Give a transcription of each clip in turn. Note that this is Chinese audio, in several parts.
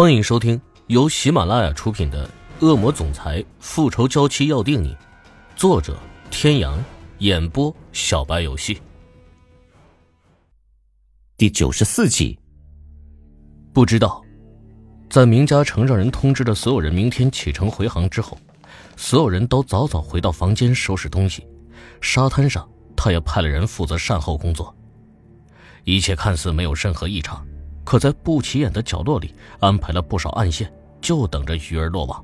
欢迎收听由喜马拉雅出品的《恶魔总裁复仇娇妻要定你》，作者：天阳，演播：小白游戏。第九十四集。不知道，在明嘉诚让人通知了所有人明天启程回航之后，所有人都早早回到房间收拾东西。沙滩上，他也派了人负责善后工作。一切看似没有任何异常。可在不起眼的角落里安排了不少暗线，就等着鱼儿落网。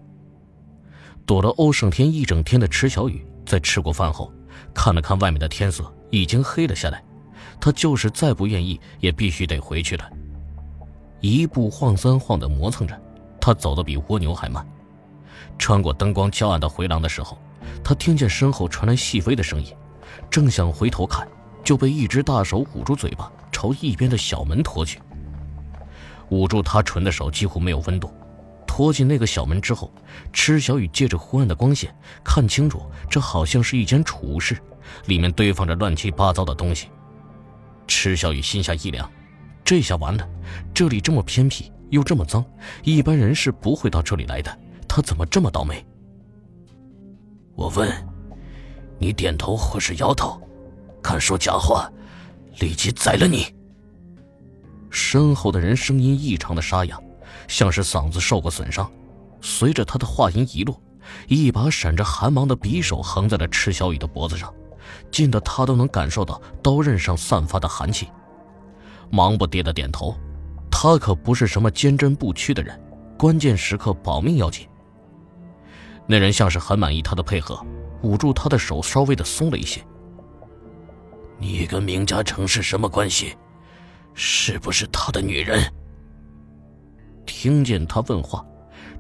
躲了欧胜天一整天的池小雨，在吃过饭后，看了看外面的天色，已经黑了下来。他就是再不愿意，也必须得回去了。一步晃三晃的磨蹭着，他走得比蜗牛还慢。穿过灯光较暗的回廊的时候，他听见身后传来细微的声音，正想回头看，就被一只大手捂住嘴巴，朝一边的小门拖去。捂住他唇的手几乎没有温度。拖进那个小门之后，池小雨借着昏暗的光线看清楚，这好像是一间储物室，里面堆放着乱七八糟的东西。池小雨心下一凉，这下完了，这里这么偏僻又这么脏，一般人是不会到这里来的。他怎么这么倒霉？我问，你点头或是摇头？敢说假话，立即宰了你！身后的人声音异常的沙哑，像是嗓子受过损伤。随着他的话音一落，一把闪着寒芒的匕首横在了池小雨的脖子上，近的他都能感受到刀刃上散发的寒气。忙不迭的点头，他可不是什么坚贞不屈的人，关键时刻保命要紧。那人像是很满意他的配合，捂住他的手稍微的松了一些。你跟明家成是什么关系？是不是他的女人？听见他问话，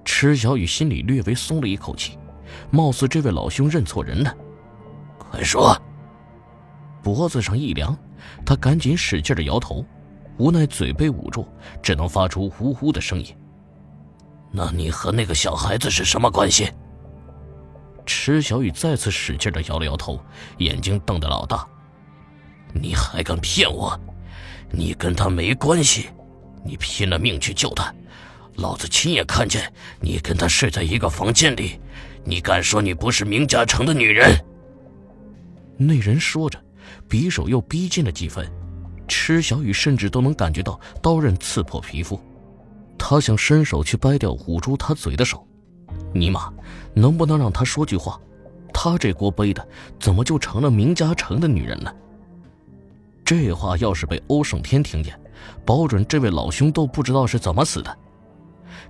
池小雨心里略微松了一口气，貌似这位老兄认错人了。快说！脖子上一凉，他赶紧使劲的摇头，无奈嘴被捂住，只能发出呜呜的声音。那你和那个小孩子是什么关系？池小雨再次使劲的摇了摇头，眼睛瞪得老大。你还敢骗我？你跟他没关系，你拼了命去救他，老子亲眼看见你跟他睡在一个房间里，你敢说你不是明嘉诚的女人？那人说着，匕首又逼近了几分，池小雨甚至都能感觉到刀刃刺破皮肤，他想伸手去掰掉捂住他嘴的手，尼玛，能不能让他说句话？他这锅背的怎么就成了明嘉诚的女人了？这话要是被欧胜天听见，保准这位老兄都不知道是怎么死的。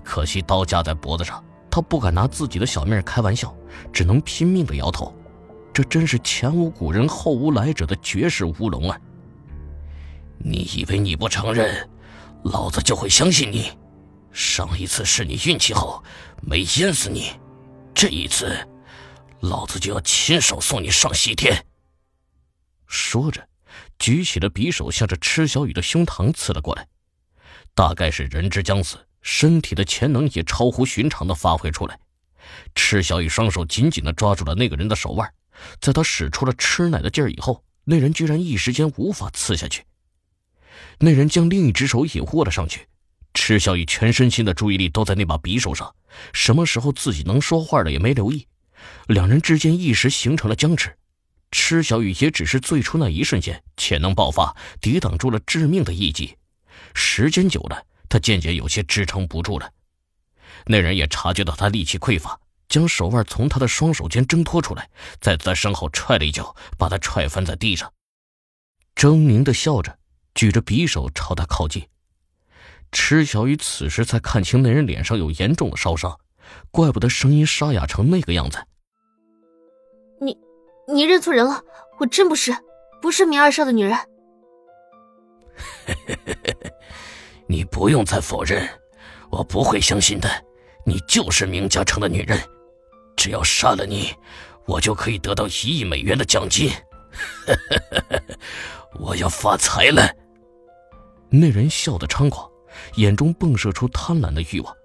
可惜刀架在脖子上，他不敢拿自己的小命开玩笑，只能拼命的摇头。这真是前无古人后无来者的绝世乌龙啊！你以为你不承认，老子就会相信你？上一次是你运气好，没淹死你，这一次，老子就要亲手送你上西天。说着。举起了匕首，向着池小雨的胸膛刺了过来。大概是人之将死，身体的潜能也超乎寻常的发挥出来。池小雨双手紧紧地抓住了那个人的手腕，在他使出了吃奶的劲儿以后，那人居然一时间无法刺下去。那人将另一只手也握了上去，池小雨全身心的注意力都在那把匕首上，什么时候自己能说话了也没留意，两人之间一时形成了僵持。池小雨也只是最初那一瞬间潜能爆发，抵挡住了致命的一击。时间久了，他渐渐有些支撑不住了。那人也察觉到他力气匮乏，将手腕从他的双手间挣脱出来，在他身后踹了一脚，把他踹翻在地上。狰狞的笑着，举着匕首朝他靠近。池小雨此时才看清那人脸上有严重的烧伤，怪不得声音沙哑成那个样子。你。认错人了，我真不是，不是明二少的女人。你不用再否认，我不会相信的。你就是明嘉诚的女人，只要杀了你，我就可以得到一亿美元的奖金。我要发财了。那人笑得猖狂，眼中迸射出贪婪的欲望，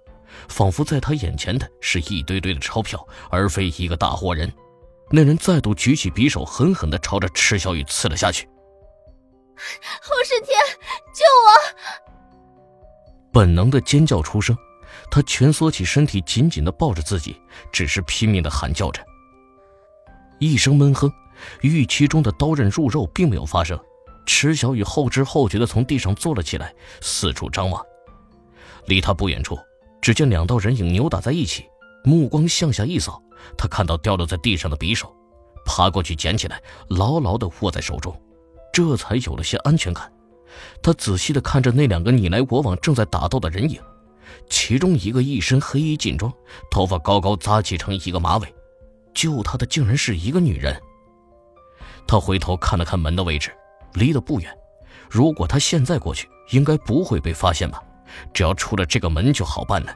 仿佛在他眼前的是一堆堆的钞票，而非一个大活人。那人再度举起匕首，狠狠的朝着池小雨刺了下去。侯胜天，救我！本能的尖叫出声，他蜷缩起身体，紧紧的抱着自己，只是拼命的喊叫着。一声闷哼，预期中的刀刃入肉并没有发生。池小雨后知后觉的从地上坐了起来，四处张望。离他不远处，只见两道人影扭打在一起。目光向下一扫，他看到掉落在地上的匕首，爬过去捡起来，牢牢的握在手中，这才有了些安全感。他仔细的看着那两个你来我往、正在打斗的人影，其中一个一身黑衣劲装，头发高高扎起成一个马尾，救他的竟然是一个女人。他回头看了看门的位置。离得不远，如果他现在过去，应该不会被发现吧？只要出了这个门就好办了。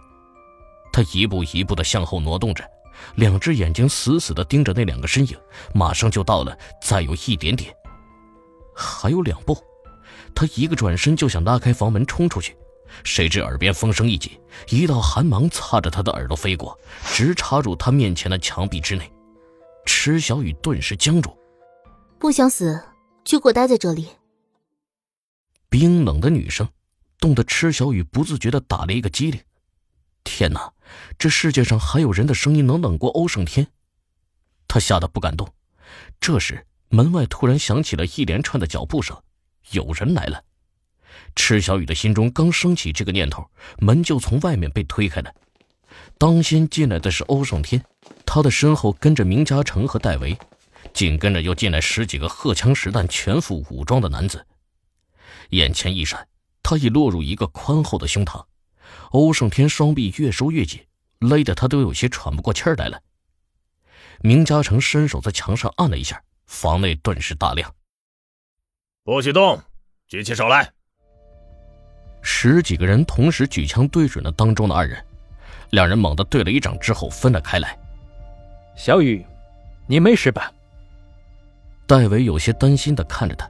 他一步一步的向后挪动着，两只眼睛死死的盯着那两个身影。马上就到了，再有一点点，还有两步。他一个转身就想拉开房门冲出去，谁知耳边风声一紧，一道寒芒擦着他的耳朵飞过，直插入他面前的墙壁之内。池小雨顿时僵住，不想死。就给我待在这里。冰冷的女声，冻得池小雨不自觉的打了一个激灵。天哪，这世界上还有人的声音能冷过欧胜天？他吓得不敢动。这时，门外突然响起了一连串的脚步声，有人来了。池小雨的心中刚升起这个念头，门就从外面被推开了。当先进来的是欧胜天，他的身后跟着明嘉诚和戴维。紧跟着又进来十几个荷枪实弹、全副武装的男子，眼前一闪，他已落入一个宽厚的胸膛。欧胜天双臂越收越紧，勒得他都有些喘不过气来了。明嘉诚伸手在墙上按了一下，房内顿时大亮。不许动，举起手来！十几个人同时举枪对准了当中的二人，两人猛地对了一掌之后分了开来。小雨，你没事吧？戴维有些担心的看着他，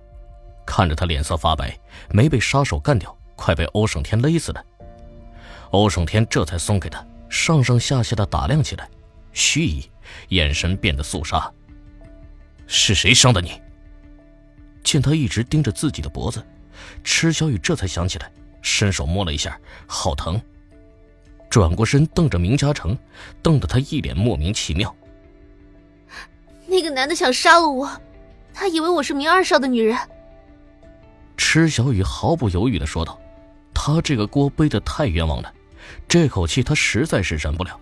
看着他脸色发白，没被杀手干掉，快被欧胜天勒死了。欧胜天这才松开他，上上下下的打量起来，虚意，眼神变得肃杀。是谁伤的你？见他一直盯着自己的脖子，池小雨这才想起来，伸手摸了一下，好疼。转过身瞪着明嘉诚，瞪得他一脸莫名其妙。那个男的想杀了我。他以为我是明二少的女人。池小雨毫不犹豫的说道：“他这个锅背的太冤枉了，这口气他实在是忍不了。”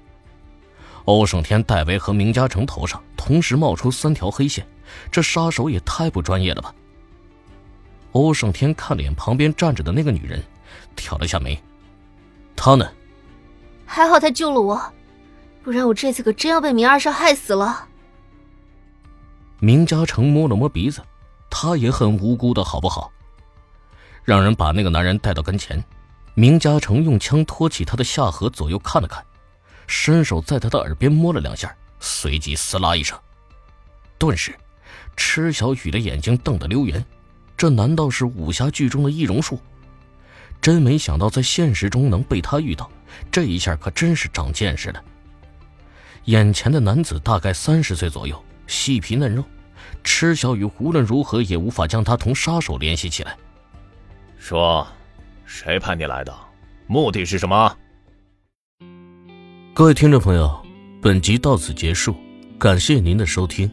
欧胜天、戴维和明嘉诚头上同时冒出三条黑线，这杀手也太不专业了吧！欧胜天看了眼旁边站着的那个女人，挑了下眉：“他呢？”还好他救了我，不然我这次可真要被明二少害死了。明嘉诚摸了摸鼻子，他也很无辜的，好不好？让人把那个男人带到跟前，明嘉诚用枪托起他的下颌，左右看了看，伸手在他的耳边摸了两下，随即撕拉一声。顿时，池小雨的眼睛瞪得溜圆，这难道是武侠剧中的易容术？真没想到在现实中能被他遇到，这一下可真是长见识了。眼前的男子大概三十岁左右。细皮嫩肉，池小雨无论如何也无法将他同杀手联系起来。说，谁派你来的？目的是什么？各位听众朋友，本集到此结束，感谢您的收听。